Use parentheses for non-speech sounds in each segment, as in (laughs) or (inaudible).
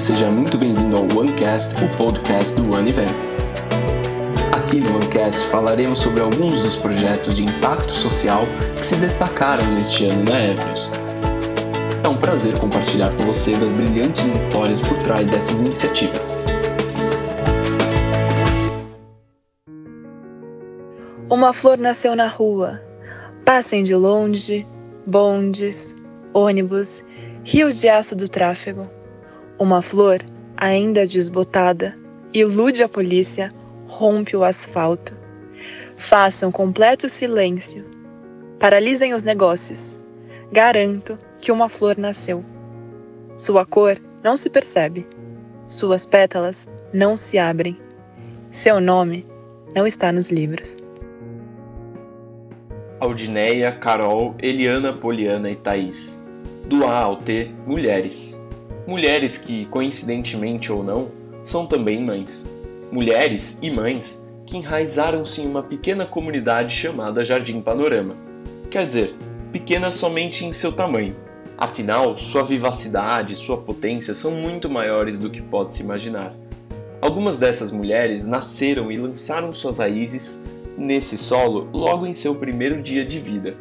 Seja muito bem-vindo ao OneCast, o podcast do One Event. Aqui no OneCast falaremos sobre alguns dos projetos de impacto social que se destacaram neste ano na Evnews. É um prazer compartilhar com você das brilhantes histórias por trás dessas iniciativas. Uma flor nasceu na rua. Passem de longe, bondes, ônibus, rios de aço do tráfego. Uma flor, ainda desbotada, ilude a polícia, rompe o asfalto. Façam completo silêncio. Paralisem os negócios. Garanto que uma flor nasceu. Sua cor não se percebe. Suas pétalas não se abrem. Seu nome não está nos livros. Aldineia, Carol, Eliana, Poliana e Thaís. Do A ao T, mulheres. Mulheres que, coincidentemente ou não, são também mães. Mulheres e mães que enraizaram-se em uma pequena comunidade chamada Jardim Panorama. Quer dizer, pequena somente em seu tamanho. Afinal, sua vivacidade e sua potência são muito maiores do que pode se imaginar. Algumas dessas mulheres nasceram e lançaram suas raízes nesse solo logo em seu primeiro dia de vida.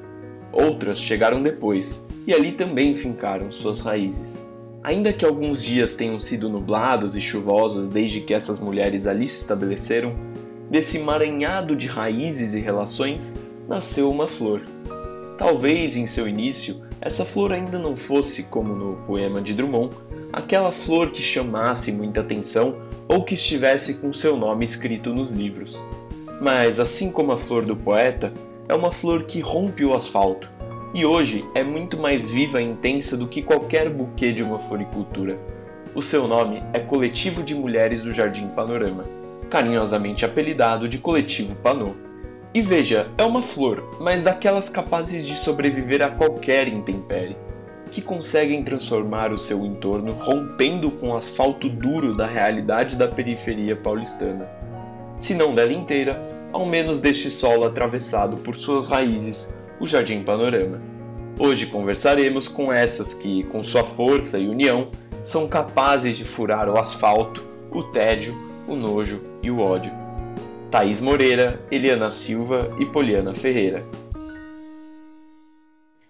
Outras chegaram depois e ali também fincaram suas raízes. Ainda que alguns dias tenham sido nublados e chuvosos desde que essas mulheres ali se estabeleceram, desse emaranhado de raízes e relações nasceu uma flor. Talvez em seu início essa flor ainda não fosse, como no poema de Drummond, aquela flor que chamasse muita atenção ou que estivesse com seu nome escrito nos livros. Mas, assim como a flor do poeta, é uma flor que rompe o asfalto e hoje é muito mais viva e intensa do que qualquer buquê de uma floricultura. O seu nome é Coletivo de Mulheres do Jardim Panorama, carinhosamente apelidado de Coletivo Panô. E veja, é uma flor, mas daquelas capazes de sobreviver a qualquer intempérie, que conseguem transformar o seu entorno rompendo com o asfalto duro da realidade da periferia paulistana. Se não dela inteira, ao menos deste solo atravessado por suas raízes, o Jardim Panorama. Hoje conversaremos com essas que, com sua força e união, são capazes de furar o asfalto, o tédio, o nojo e o ódio. Thaís Moreira, Eliana Silva e Poliana Ferreira.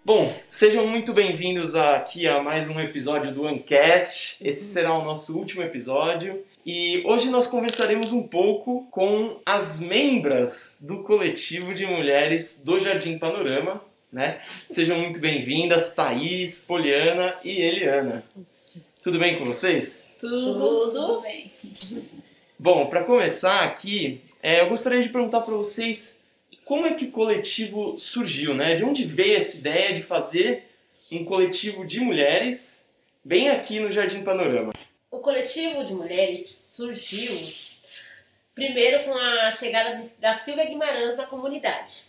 Bom, sejam muito bem-vindos aqui a mais um episódio do Ancast. Esse será o nosso último episódio e hoje nós conversaremos um pouco com as membras do coletivo de mulheres do Jardim Panorama, né? Sejam muito bem-vindas, Thaís, Poliana e Eliana. Tudo bem com vocês? Tudo, Tudo bem. Bom, para começar aqui, é, eu gostaria de perguntar para vocês como é que o coletivo surgiu, né? De onde veio essa ideia de fazer um coletivo de mulheres bem aqui no Jardim Panorama? O coletivo de mulheres surgiu primeiro com a chegada da Silvia Guimarães na comunidade.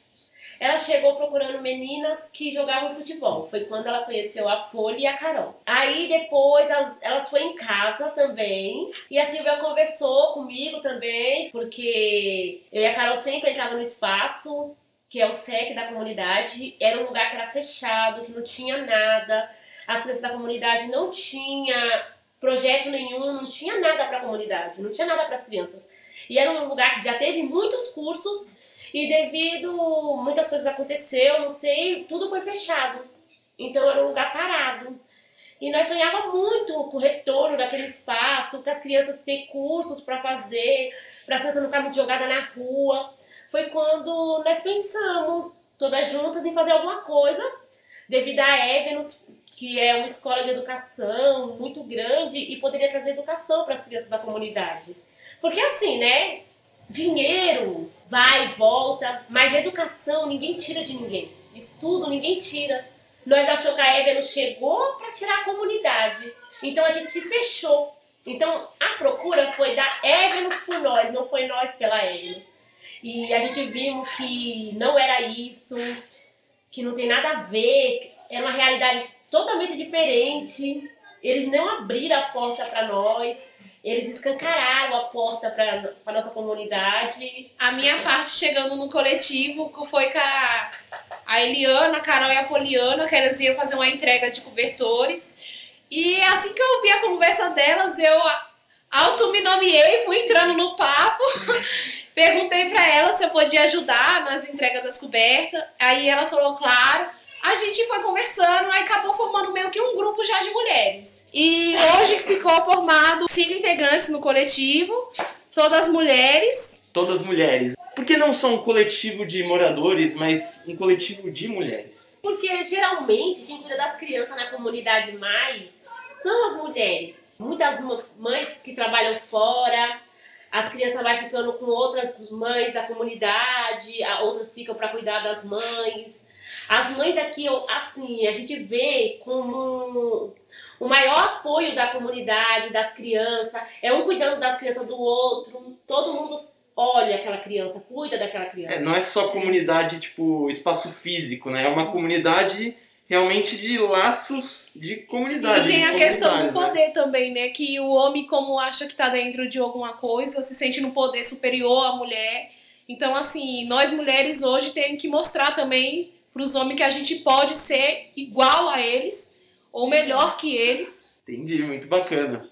Ela chegou procurando meninas que jogavam futebol. Foi quando ela conheceu a Poli e a Carol. Aí depois elas, elas foram em casa também. E a Silvia conversou comigo também, porque eu e a Carol sempre entravam no espaço, que é o SEC da comunidade. Era um lugar que era fechado, que não tinha nada. As crianças da comunidade não tinham projeto nenhum, não tinha nada para a comunidade, não tinha nada para as crianças. E era um lugar que já teve muitos cursos e devido muitas coisas aconteceu, não sei, tudo foi fechado. Então era um lugar parado. E nós sonhávamos muito com o retorno daquele espaço, com as crianças ter cursos para fazer, para as crianças não ficarem muito jogadas na rua. Foi quando nós pensamos, todas juntas, em fazer alguma coisa, devido a Evenos que é uma escola de educação muito grande e poderia trazer educação para as crianças da comunidade. Porque assim, né? Dinheiro vai volta, mas educação ninguém tira de ninguém. Estudo ninguém tira. Nós achamos que a Eva chegou para tirar a comunidade. Então a gente se fechou. Então a procura foi da Evelyn por nós, não foi nós pela Evelyn. E a gente vimos que não era isso, que não tem nada a ver, era uma realidade totalmente diferente. Eles não abriram a porta para nós, eles escancararam a porta para a nossa comunidade. A minha parte chegando no coletivo foi com a, a Eliana, a Carol e a Poliana, que elas iam fazer uma entrega de cobertores. E assim que eu vi a conversa delas, eu auto me nomeei, fui entrando no papo. (laughs) Perguntei para ela se eu podia ajudar nas entregas das cobertas. Aí ela falou, claro. A gente foi conversando, aí acabou formando meio que um grupo já de mulheres. E hoje ficou formado cinco integrantes no coletivo, todas mulheres. Todas mulheres. Por que não só um coletivo de moradores, mas um coletivo de mulheres? Porque geralmente quem cuida das crianças na comunidade mais são as mulheres. Muitas mães que trabalham fora, as crianças vão ficando com outras mães da comunidade, outras ficam para cuidar das mães. As mães aqui, assim, a gente vê como o maior apoio da comunidade, das crianças, é um cuidando das crianças do outro, todo mundo olha aquela criança, cuida daquela criança. É, não é só comunidade, tipo, espaço físico, né? É uma comunidade realmente de laços de comunidade. Sim, e tem a questão do né? poder né? também, né? Que o homem, como acha que tá dentro de alguma coisa, se sente no poder superior à mulher. Então, assim, nós mulheres hoje temos que mostrar também para os homens que a gente pode ser igual a eles ou melhor que eles. Entendi, muito bacana.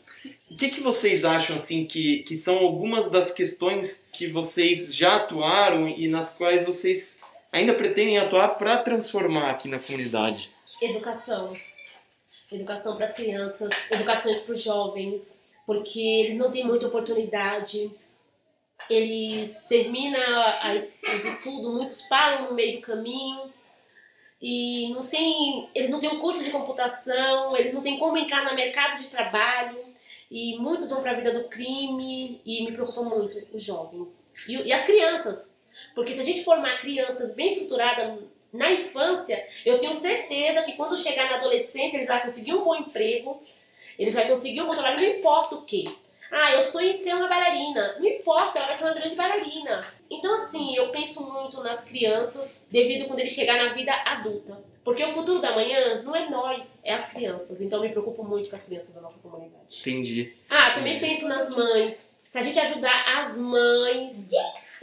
O que, que vocês acham assim que, que são algumas das questões que vocês já atuaram e nas quais vocês ainda pretendem atuar para transformar aqui na comunidade? Educação. Educação para as crianças, educações para os jovens, porque eles não têm muita oportunidade. Eles terminam os estudos, muitos param no meio do caminho e não tem, eles não têm um curso de computação, eles não têm como entrar no mercado de trabalho. E muitos vão para a vida do crime e me preocupa muito os jovens. E, e as crianças, porque se a gente formar crianças bem estruturadas na infância, eu tenho certeza que quando chegar na adolescência eles vão conseguir um bom emprego, eles vão conseguir um bom trabalho, não importa o que. Ah, eu sonho em ser uma bailarina. Não importa, ela vai ser uma grande bailarina. Então, assim, eu penso muito nas crianças devido quando eles chegar na vida adulta. Porque o futuro da manhã não é nós, é as crianças. Então, eu me preocupo muito com as crianças da nossa comunidade. Entendi. Ah, também penso nas mães. Se a gente ajudar as mães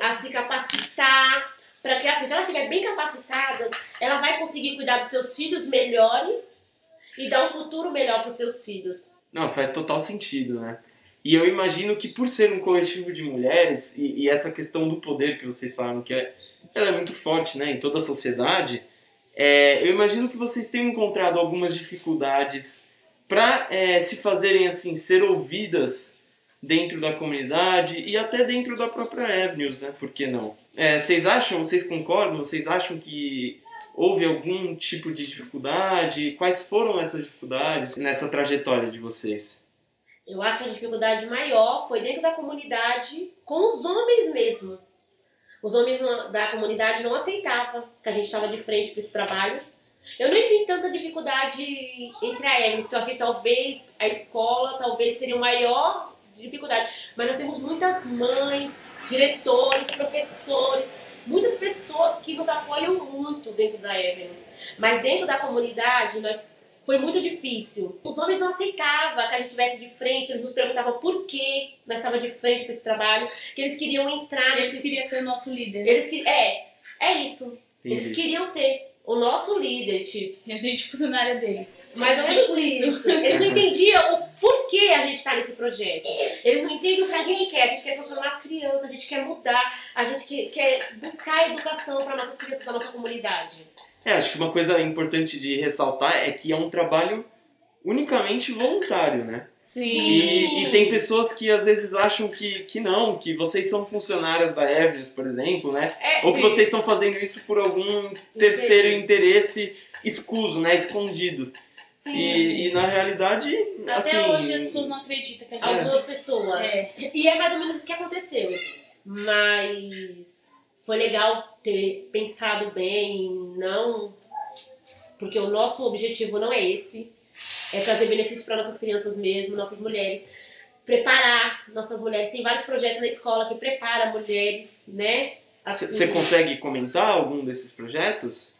a se capacitar, para que assim, se elas estiverem bem capacitadas, ela vai conseguir cuidar dos seus filhos melhores e dar um futuro melhor para os seus filhos. Não, faz total sentido, né? E eu imagino que por ser um coletivo de mulheres e, e essa questão do poder que vocês falaram que é, ela é muito forte, né, em toda a sociedade, é, eu imagino que vocês tenham encontrado algumas dificuldades para é, se fazerem assim ser ouvidas dentro da comunidade e até dentro da própria Avenues, né? Por que não? É, vocês acham, vocês concordam? Vocês acham que houve algum tipo de dificuldade? Quais foram essas dificuldades nessa trajetória de vocês? Eu acho que a dificuldade maior foi dentro da comunidade com os homens mesmo. Os homens da comunidade não aceitavam que a gente estava de frente para esse trabalho. Eu nem vi tanta dificuldade entre a Emerson, que eu achei talvez a escola talvez seria o maior dificuldade. Mas nós temos muitas mães, diretores, professores, muitas pessoas que nos apoiam muito dentro da Evans. Mas dentro da comunidade, nós foi muito difícil. Os homens não aceitavam que a gente tivesse de frente, eles nos perguntavam por que nós estávamos de frente para esse trabalho, que eles queriam entrar Eles queriam ser o nosso líder. Eles que é, é isso. Entendi. Eles queriam ser o nosso líder, tipo. E a gente funcionária deles. Mais ou menos isso. Eles não entendiam o porquê a gente está nesse projeto. Eles não entendem o que a gente quer. A gente quer transformar as crianças, a gente quer mudar, a gente quer buscar educação para nossas crianças da nossa comunidade. É, acho que uma coisa importante de ressaltar é que é um trabalho unicamente voluntário, né? Sim. E, e, tem pessoas que às vezes acham que, que não, que vocês são funcionárias da Evans, por exemplo, né? É, Ou que vocês estão fazendo isso por algum terceiro interesse, interesse escuso, né? Escondido. Sim. E, e, na realidade, Até assim, hoje as pessoas não acreditam que a gente... Algumas pessoas. É. E é mais ou menos isso que aconteceu. Mas foi legal ter pensado bem, não... Porque o nosso objetivo não é esse é trazer benefício para nossas crianças mesmo, nossas mulheres, preparar nossas mulheres. Tem vários projetos na escola que prepara mulheres, né? Você assim. consegue comentar algum desses projetos?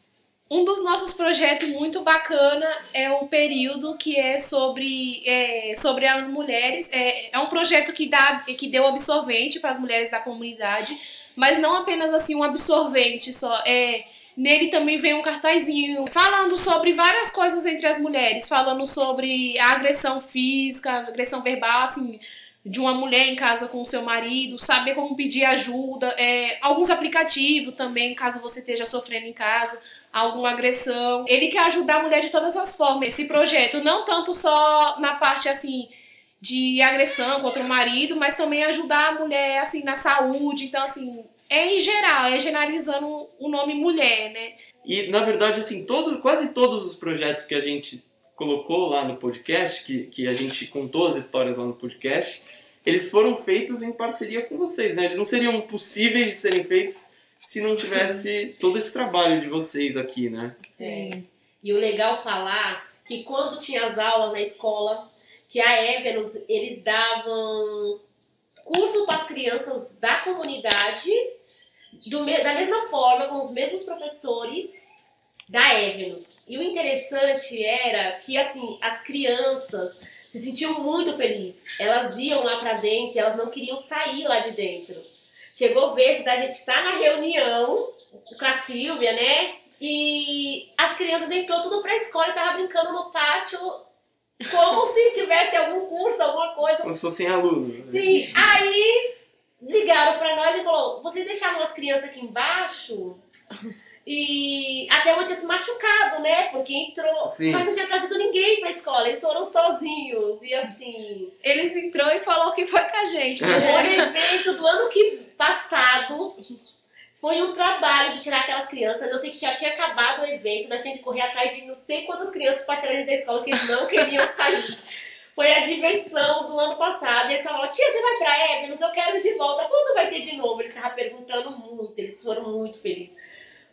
Um dos nossos projetos muito bacana é o período que é sobre, é, sobre as mulheres. É, é um projeto que, dá, que deu absorvente para as mulheres da comunidade, mas não apenas assim um absorvente só. É, Nele também vem um cartazinho falando sobre várias coisas entre as mulheres, falando sobre a agressão física, agressão verbal, assim, de uma mulher em casa com o seu marido, saber como pedir ajuda, é, alguns aplicativos também, caso você esteja sofrendo em casa, alguma agressão. Ele quer ajudar a mulher de todas as formas. Esse projeto, não tanto só na parte assim de agressão contra o marido, mas também ajudar a mulher assim na saúde. Então assim, é em geral, é generalizando o nome mulher, né? E na verdade assim, todo, quase todos os projetos que a gente colocou lá no podcast, que, que a gente contou as histórias lá no podcast, eles foram feitos em parceria com vocês, né? Eles não seriam possíveis de serem feitos se não tivesse todo esse trabalho de vocês aqui, né? É. E o legal falar que quando tinha as aulas na escola, que a Evelus, eles davam curso para as crianças da comunidade do, da mesma forma, com os mesmos professores da Evelus. E o interessante era que, assim, as crianças se sentiam muito felizes. Elas iam lá para dentro, elas não queriam sair lá de dentro. Chegou vezes da gente estar na reunião com a Silvia, né? E as crianças entrou tudo pra escola e tava brincando no pátio como se tivesse algum curso, alguma coisa. Como se fossem alunos. Né? Sim, aí ligaram pra nós e falou: vocês deixaram as crianças aqui embaixo? E até uma tinha se machucado, né? Porque entrou, Sim. mas não tinha trazido ninguém pra escola, eles foram sozinhos. E assim. Eles entrou e falou que foi com a gente. O evento do ano que passado foi um trabalho de tirar aquelas crianças. Eu sei que já tinha acabado o evento, nós tínhamos que correr atrás de não sei quantas crianças para tirar eles da escola, que eles não queriam sair. Foi a diversão do ano passado. E eles falaram, tia, você vai pra Evelyn? Eu quero ir de volta. Quando vai ter de novo? Eles estavam perguntando muito, eles foram muito felizes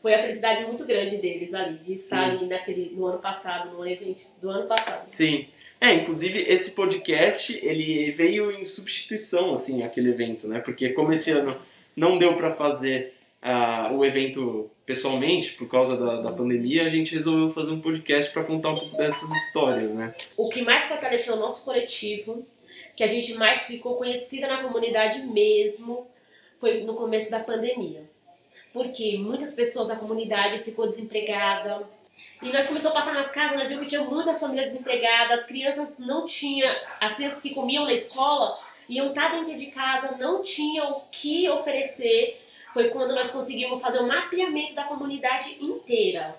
foi a felicidade muito grande deles ali, de estar Sim. ali naquele, no ano passado, no evento do ano passado. Sim. É, inclusive esse podcast, ele veio em substituição, assim, aquele evento, né? Porque como esse ano não deu para fazer uh, o evento pessoalmente, por causa da, da pandemia, a gente resolveu fazer um podcast para contar um pouco dessas histórias, né? O que mais fortaleceu o nosso coletivo, que a gente mais ficou conhecida na comunidade mesmo, foi no começo da pandemia porque muitas pessoas da comunidade ficou desempregada. E nós começamos a passar nas casas, nós vimos que tinha muitas famílias desempregadas, as crianças não tinham, as crianças que comiam na escola iam estar dentro de casa, não tinham o que oferecer. Foi quando nós conseguimos fazer o mapeamento da comunidade inteira.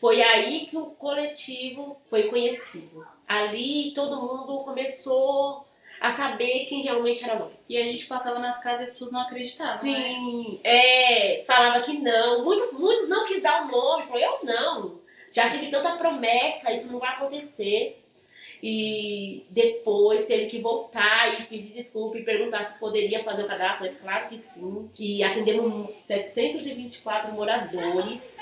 Foi aí que o coletivo foi conhecido. Ali todo mundo começou a saber quem realmente era nós. E a gente passava nas casas e as pessoas não acreditavam. Sim, né? é, falava que não. Muitos, muitos não quis dar o um nome, falou, eu não. Já tive tanta promessa, isso não vai acontecer e depois teve que voltar e pedir desculpa e perguntar se poderia fazer o cadastro, mas claro que sim. E atendemos 724 moradores.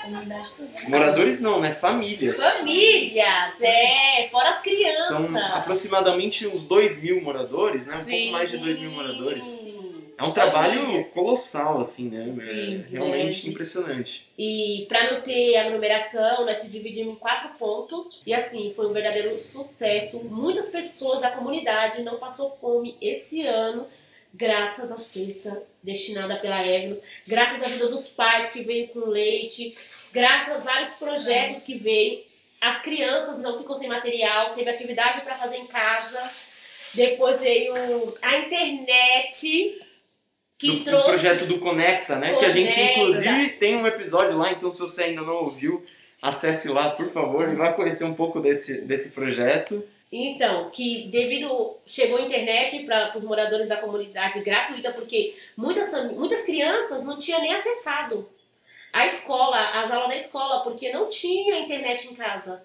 Moradores não, né? Famílias. Famílias, é, fora as crianças. São aproximadamente uns 2 mil moradores, né? Um sim, pouco mais de 2 mil moradores. É um trabalho colossal, assim, né? Sim, é realmente impressionante. E para não ter aglomeração, nós se dividimos em quatro pontos. E assim, foi um verdadeiro sucesso. Muitas pessoas da comunidade não passou fome esse ano, graças à cesta destinada pela Evelyn, graças à vida dos pais que veio com leite, graças a vários projetos que veio. As crianças não ficam sem material, teve atividade para fazer em casa. Depois veio a internet que do, trouxe... projeto do Conecta, né? Conecta. Que a gente, inclusive, tem um episódio lá, então se você ainda não ouviu, acesse lá, por favor, e vá conhecer um pouco desse, desse projeto. Então, que devido chegou a internet para os moradores da comunidade gratuita, porque muitas, muitas crianças não tinham nem acessado a escola, as aulas da escola, porque não tinha internet em casa.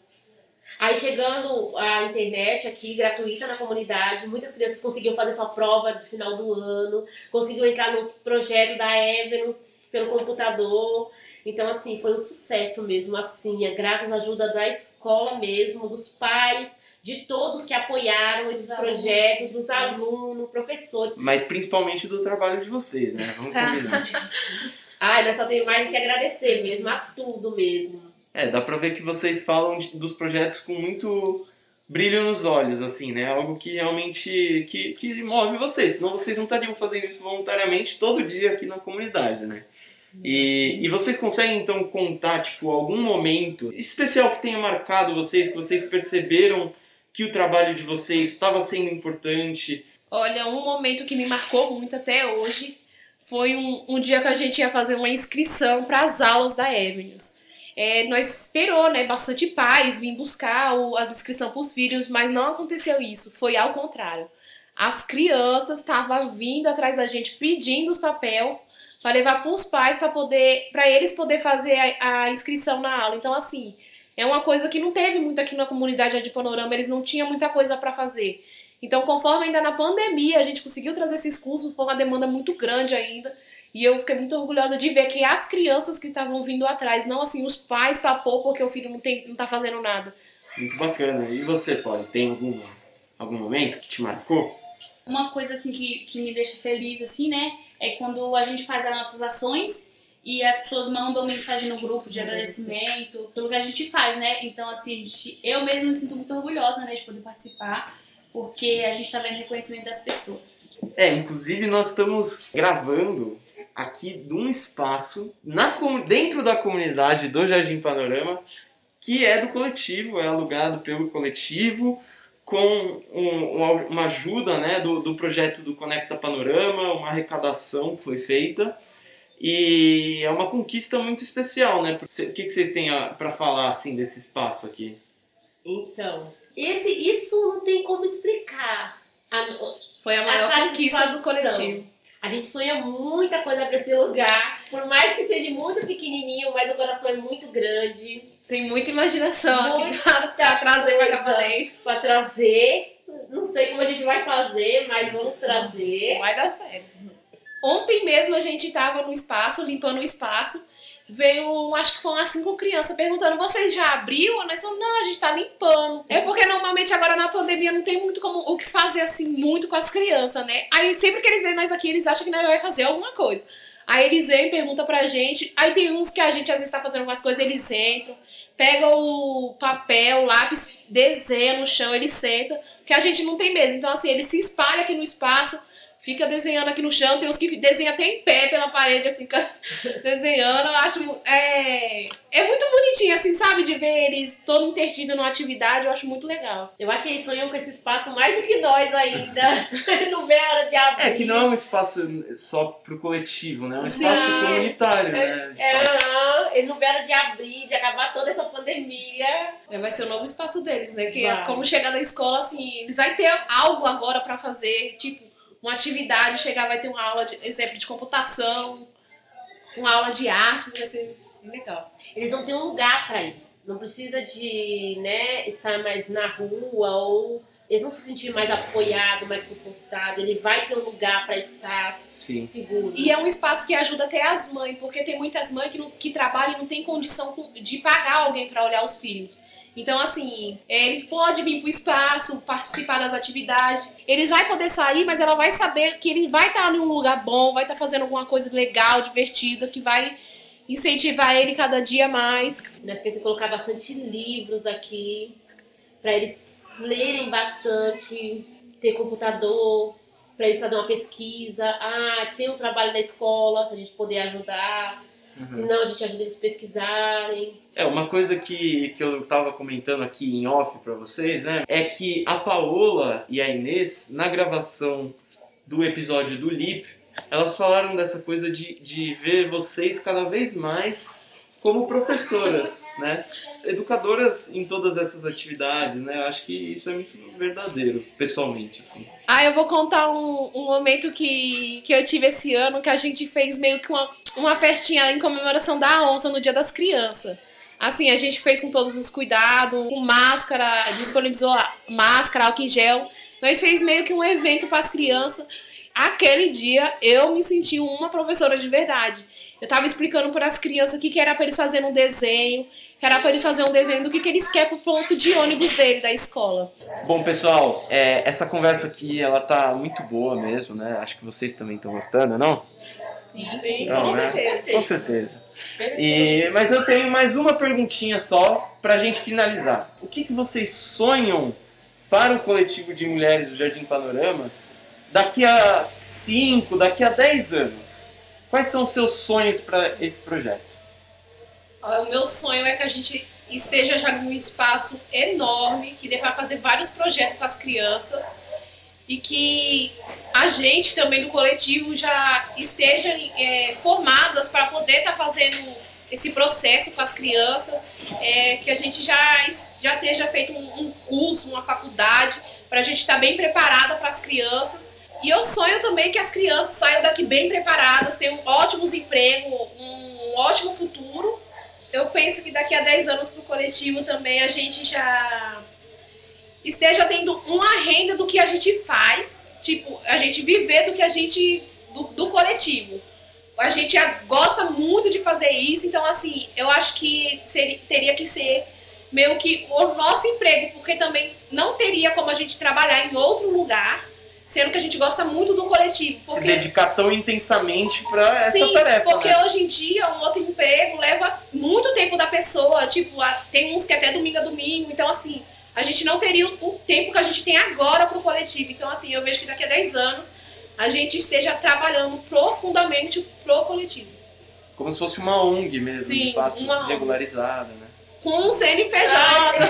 Aí chegando a internet aqui, gratuita na comunidade, muitas crianças conseguiam fazer sua prova no final do ano, conseguiam entrar nos projetos da Evenus pelo computador. Então, assim, foi um sucesso mesmo, assim, é graças à ajuda da escola mesmo, dos pais, de todos que apoiaram esses dos projetos, alunos, dos alunos, professores. Mas principalmente do trabalho de vocês, né? Vamos combinar. (laughs) Ai, nós só temos mais que agradecer mesmo, a tudo mesmo. É, dá pra ver que vocês falam de, dos projetos com muito brilho nos olhos, assim, né? Algo que realmente que, que move vocês, senão vocês não estariam fazendo isso voluntariamente todo dia aqui na comunidade, né? E, e vocês conseguem então contar tipo algum momento especial que tenha marcado vocês, que vocês perceberam que o trabalho de vocês estava sendo importante? Olha, um momento que me marcou muito até hoje foi um, um dia que a gente ia fazer uma inscrição para as aulas da Avenues. É, nós esperou, né, bastante pais vir buscar o, as inscrições para os filhos, mas não aconteceu isso. Foi ao contrário. As crianças estavam vindo atrás da gente pedindo os papel para levar para os pais para poder, para eles poder fazer a, a, inscrição na aula. Então assim, é uma coisa que não teve muito aqui na comunidade de Panorama. Eles não tinham muita coisa para fazer. Então, conforme ainda na pandemia a gente conseguiu trazer esses cursos, foi uma demanda muito grande ainda. E eu fiquei muito orgulhosa de ver que as crianças que estavam vindo atrás, não assim os pais pôr porque o filho não, tem, não tá fazendo nada. Muito bacana. E você, Polly, tem algum, algum momento que te marcou? Uma coisa assim que, que me deixa feliz, assim, né? É quando a gente faz as nossas ações e as pessoas mandam mensagem no grupo de agradecimento pelo que a gente faz, né? Então, assim, gente, eu mesmo me sinto muito orgulhosa, né, de poder participar porque a gente está vendo reconhecimento das pessoas. É, inclusive nós estamos gravando aqui num espaço na, dentro da comunidade do Jardim Panorama, que é do coletivo, é alugado pelo coletivo, com um, uma ajuda né, do, do projeto do Conecta Panorama, uma arrecadação que foi feita. E é uma conquista muito especial, né? O que, que vocês têm para falar assim desse espaço aqui? Então, esse, isso não tem como explicar. A, Foi a maior a conquista do coletivo. A gente sonha muita coisa para esse lugar, por mais que seja muito pequenininho, mas o coração é muito grande. Tem muita imaginação muita aqui pra, trazer pra cá pra dentro. Pra trazer. Não sei como a gente vai fazer, mas vamos trazer. Vai dar certo. Ontem mesmo a gente tava no espaço, limpando o espaço, veio, acho que foram umas cinco crianças perguntando: vocês já abriu? Nós falamos, não, a gente tá limpando. É porque normalmente agora na pandemia não tem muito como o que fazer assim, muito com as crianças, né? Aí sempre que eles veem nós aqui, eles acham que nós vai fazer alguma coisa. Aí eles vêm, perguntam pra gente. Aí tem uns que a gente às vezes tá fazendo algumas coisas, eles entram, pegam o papel, o lápis, desenham no chão, eles sentam, que a gente não tem mesa. Então, assim, eles se espalham aqui no espaço fica desenhando aqui no chão, tem uns que desenham até em pé pela parede, assim, (laughs) desenhando. Eu acho. É, é muito bonitinho, assim, sabe? De ver eles todo intertido numa atividade, eu acho muito legal. Eu acho que eles sonham com esse espaço mais do que nós ainda. (laughs) não vê a hora de abrir. É que não é um espaço só pro coletivo, né? É um Sim. espaço comunitário, né? É, é, eles não vê a hora de abrir, de acabar toda essa pandemia. É, vai ser o novo espaço deles, né? Que é como chegar da escola, assim, eles vão ter algo agora pra fazer, tipo uma atividade, chegar, vai ter uma aula, de, exemplo, de computação, uma aula de artes, vai ser legal. Eles vão ter um lugar para ir. Não precisa de né, estar mais na rua ou eles vão se sentir mais apoiados, mais confortáveis. Ele vai ter um lugar para estar Sim. seguro. E é um espaço que ajuda até as mães, porque tem muitas mães que, não, que trabalham e não tem condição de pagar alguém para olhar os filhos. Então, assim, ele pode vir pro espaço, participar das atividades. Eles vai poder sair, mas ela vai saber que ele vai estar em um lugar bom, vai estar fazendo alguma coisa legal, divertida, que vai incentivar ele cada dia mais. Nós pensamos em colocar bastante livros aqui, para eles lerem bastante, ter computador, para eles fazerem uma pesquisa. Ah, tem um trabalho na escola, se a gente poder ajudar. Uhum. Senão a gente ajuda eles a pesquisarem. É, uma coisa que, que eu estava comentando aqui em off para vocês, né? É que a Paola e a Inês, na gravação do episódio do LIP, elas falaram dessa coisa de, de ver vocês cada vez mais como professoras, (laughs) né? Educadoras em todas essas atividades, né? Eu acho que isso é muito verdadeiro, pessoalmente, assim. Ah, eu vou contar um, um momento que, que eu tive esse ano, que a gente fez meio que uma uma festinha em comemoração da onça no Dia das Crianças. Assim, a gente fez com todos os cuidados, com máscara, disponibilizou máscara, álcool em gel. Nós fez meio que um evento para as crianças. Aquele dia eu me senti uma professora de verdade. Eu tava explicando para as crianças que, que era para eles fazerem um desenho, que era para eles fazerem um desenho do que, que eles querem pro ponto de ônibus dele, da escola. Bom, pessoal, é, essa conversa aqui, ela tá muito boa mesmo, né? Acho que vocês também estão gostando, não? Sim, sim, não, com né? certeza. Com certeza. E, mas eu tenho mais uma perguntinha só pra gente finalizar. O que, que vocês sonham para o coletivo de mulheres do Jardim Panorama daqui a 5, daqui a 10 anos? Quais são os seus sonhos para esse projeto? O meu sonho é que a gente esteja já num espaço enorme, que dê para fazer vários projetos com as crianças e que a gente também do coletivo já esteja é, formadas para poder estar fazendo esse processo com as crianças, é, que a gente já, já esteja feito um, um curso, uma faculdade, para a gente estar bem preparada para as crianças. E eu sonho também que as crianças saiam daqui bem preparadas, tenham ótimos empregos, um ótimo futuro. Eu penso que daqui a 10 anos para o coletivo também a gente já esteja tendo uma renda do que a gente faz, tipo, a gente viver do que a gente. do, do coletivo. A gente gosta muito de fazer isso, então assim, eu acho que seria, teria que ser meio que o nosso emprego, porque também não teria como a gente trabalhar em outro lugar, sendo que a gente gosta muito do coletivo. Se Porque dedicar tão intensamente para essa Sim, tarefa, porque né? hoje em dia um outro emprego leva muito tempo da pessoa, tipo, tem uns que até domingo a domingo, então assim, a gente não teria o o tempo que a gente tem agora pro coletivo. Então assim, eu vejo que daqui a 10 anos a gente esteja trabalhando profundamente pro coletivo. Como se fosse uma ONG mesmo, Sim, de fato, uma ONG. regularizada, né? Com um CNPJ. (laughs)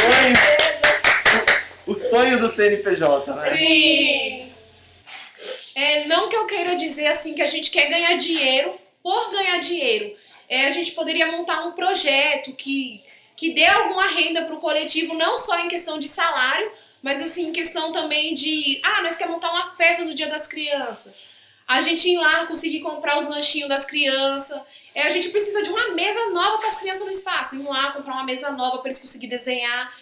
CNPJ! O sonho do CNPJ, né? Sim. É, não que eu queira dizer assim que a gente quer ganhar dinheiro por ganhar dinheiro. É, a gente poderia montar um projeto que, que dê alguma renda para o coletivo, não só em questão de salário, mas assim, em questão também de. Ah, nós queremos montar uma festa no Dia das Crianças. A gente ir lá conseguir comprar os lanchinhos das crianças. É, a gente precisa de uma mesa nova para as crianças no espaço. Ir lá comprar uma mesa nova para eles conseguirem desenhar.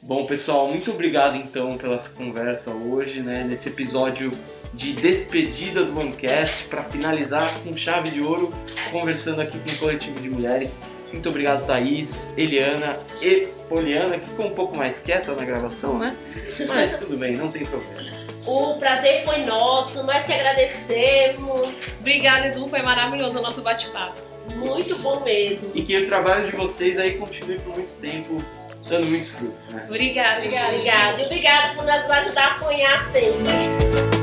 Bom, pessoal, muito obrigado então pela conversa hoje, né? Nesse episódio de despedida do OneCast, para finalizar com chave de ouro, conversando aqui com o coletivo de mulheres. Muito obrigado, Thaís, Eliana e Poliana, que ficou um pouco mais quieta na gravação, né? (laughs) Mas tudo bem, não tem problema. O prazer foi nosso, nós que agradecemos. Obrigada, Edu. Foi maravilhoso o nosso bate-papo. Muito bom mesmo. E que o trabalho de vocês aí continue por muito tempo, dando muitos frutos, né? Obrigada. Obrigada. E obrigado por nos ajudar a sonhar sempre.